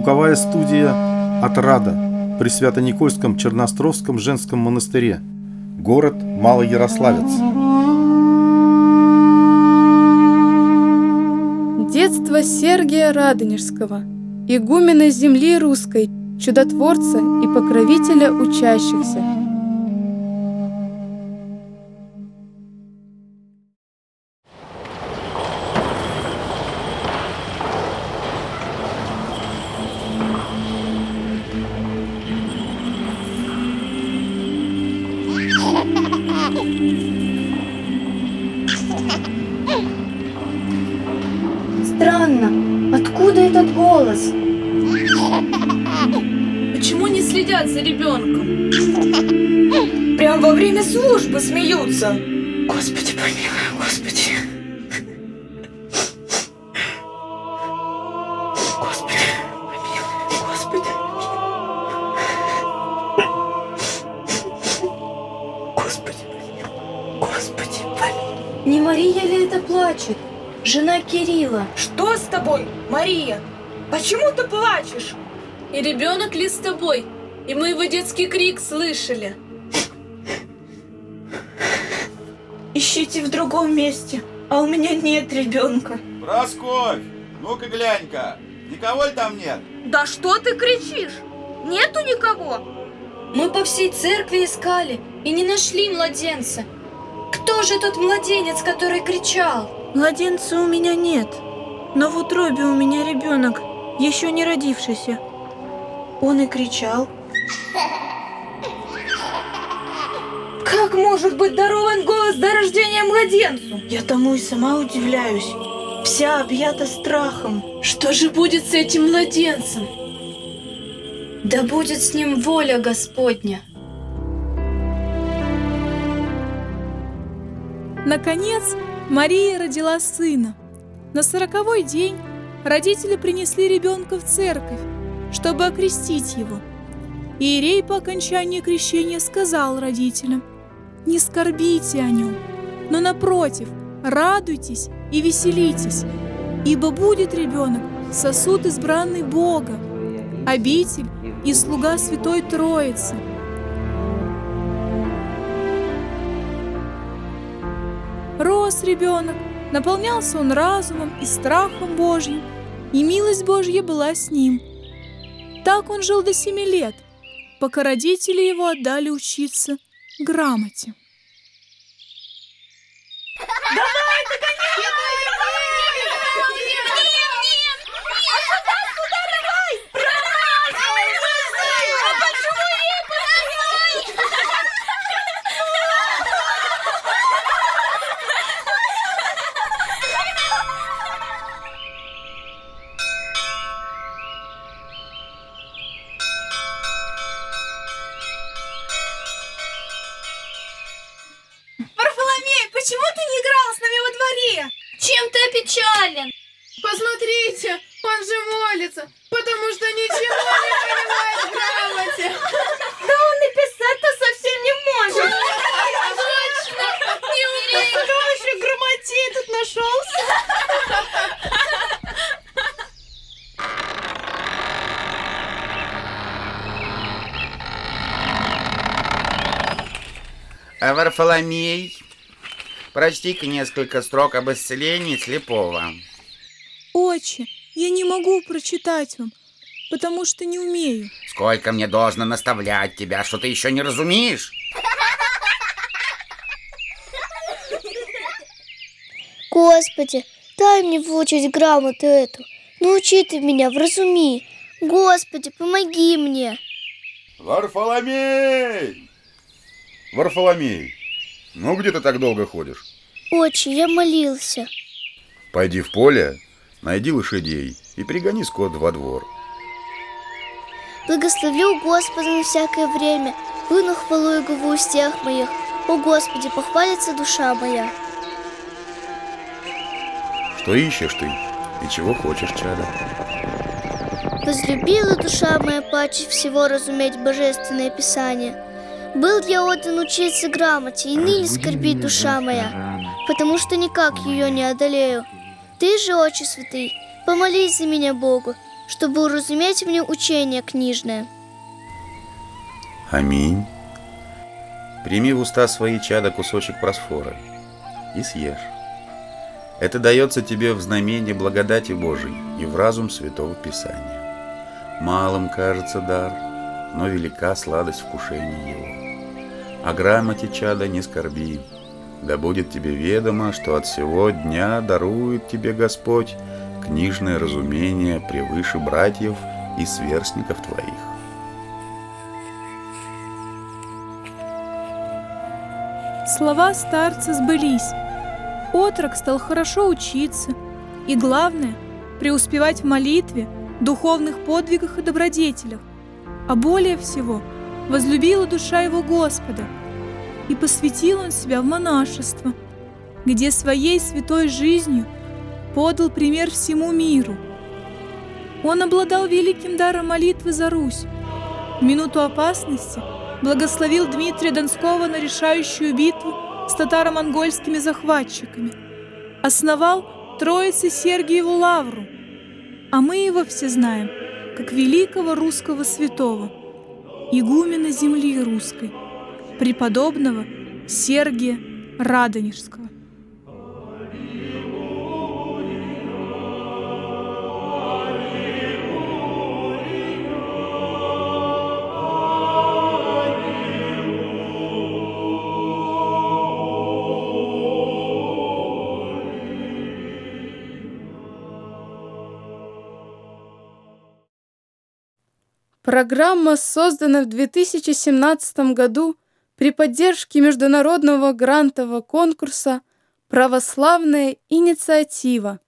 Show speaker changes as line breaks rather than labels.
Звуковая студия «Отрада» при Свято-Никольском Черностровском женском монастыре. Город Малоярославец.
Детство Сергия Радонежского, игумена земли русской, чудотворца и покровителя учащихся –
Странно, откуда этот голос?
Почему не следят за ребенком?
Прям во время службы смеются. Господи, помилуй, Господи.
Не Мария ли это плачет? Жена Кирилла.
Что с тобой, Мария? Почему ты плачешь?
И ребенок ли с тобой? И мы его детский крик слышали.
Ищите в другом месте, а у меня нет ребенка.
Просковь, ну-ка глянь-ка, никого ли там нет?
Да что ты кричишь? Нету никого?
Мы по всей церкви искали и не нашли младенца. Кто же тот младенец, который кричал?
Младенца у меня нет, но в утробе у меня ребенок, еще не родившийся.
Он и кричал. Как может быть дарован голос до рождения младенцу? Я тому и сама удивляюсь. Вся объята страхом.
Что же будет с этим младенцем?
Да будет с ним воля Господня.
Наконец, Мария родила сына. На сороковой день родители принесли ребенка в церковь, чтобы окрестить его. Иерей по окончании крещения сказал родителям, «Не скорбите о нем, но напротив, радуйтесь и веселитесь, ибо будет ребенок сосуд избранный Бога, обитель и слуга Святой Троицы». Рос ребенок, наполнялся он разумом и страхом Божьим, и милость Божья была с ним. Так он жил до семи лет, пока родители его отдали учиться грамоте.
Давай, догоняй!
Чем ты опечален?
Посмотрите, он же молится, потому что ничего не понимает в грамоте.
Да он и писать-то совсем не может.
Точно! Не
Кто еще грамотей тут нашелся?
А Варфоломей, прочти-ка несколько строк об исцелении слепого.
Отче, я не могу прочитать вам, потому что не умею.
Сколько мне должно наставлять тебя, что ты еще не разумеешь?
Господи, дай мне выучить грамоту эту. Научи ты меня, вразуми. Господи, помоги мне.
Варфоломей! Варфоломей, ну где ты так долго ходишь?
Отче, я молился.
Пойди в поле, найди лошадей и пригони скот во двор.
Благословлю Господа на всякое время, выну хвалу Его в устях моих. О Господи, похвалится душа моя.
Что ищешь ты и чего хочешь, чада?
Возлюбила душа моя паче всего разуметь божественное писание. Был я отдан учиться грамоте, и ныне скорбит душа моя, потому что никак ее не одолею. Ты же, Отче Святый, помолись за меня Богу, чтобы уразуметь мне учение книжное.
Аминь. Прими в уста свои чада кусочек просфора и съешь. Это дается тебе в знамение благодати Божией и в разум Святого Писания. Малым кажется дар, но велика сладость вкушения его. О грамоте чада не скорби, да будет тебе ведомо, что от всего дня дарует тебе Господь книжное разумение превыше братьев и сверстников твоих.
Слова старца сбылись. Отрок стал хорошо учиться и, главное, преуспевать в молитве, духовных подвигах и добродетелях. А более всего, возлюбила душа его Господа, и посвятил он себя в монашество, где своей святой жизнью подал пример всему миру. Он обладал великим даром молитвы за Русь. В минуту опасности благословил Дмитрия Донского на решающую битву с татаро-монгольскими захватчиками. Основал Троице Сергиеву Лавру, а мы его все знаем как великого русского святого, игумена земли русской, преподобного Сергия Радонежского.
Программа создана в 2017 году при поддержке международного грантового конкурса «Православная инициатива»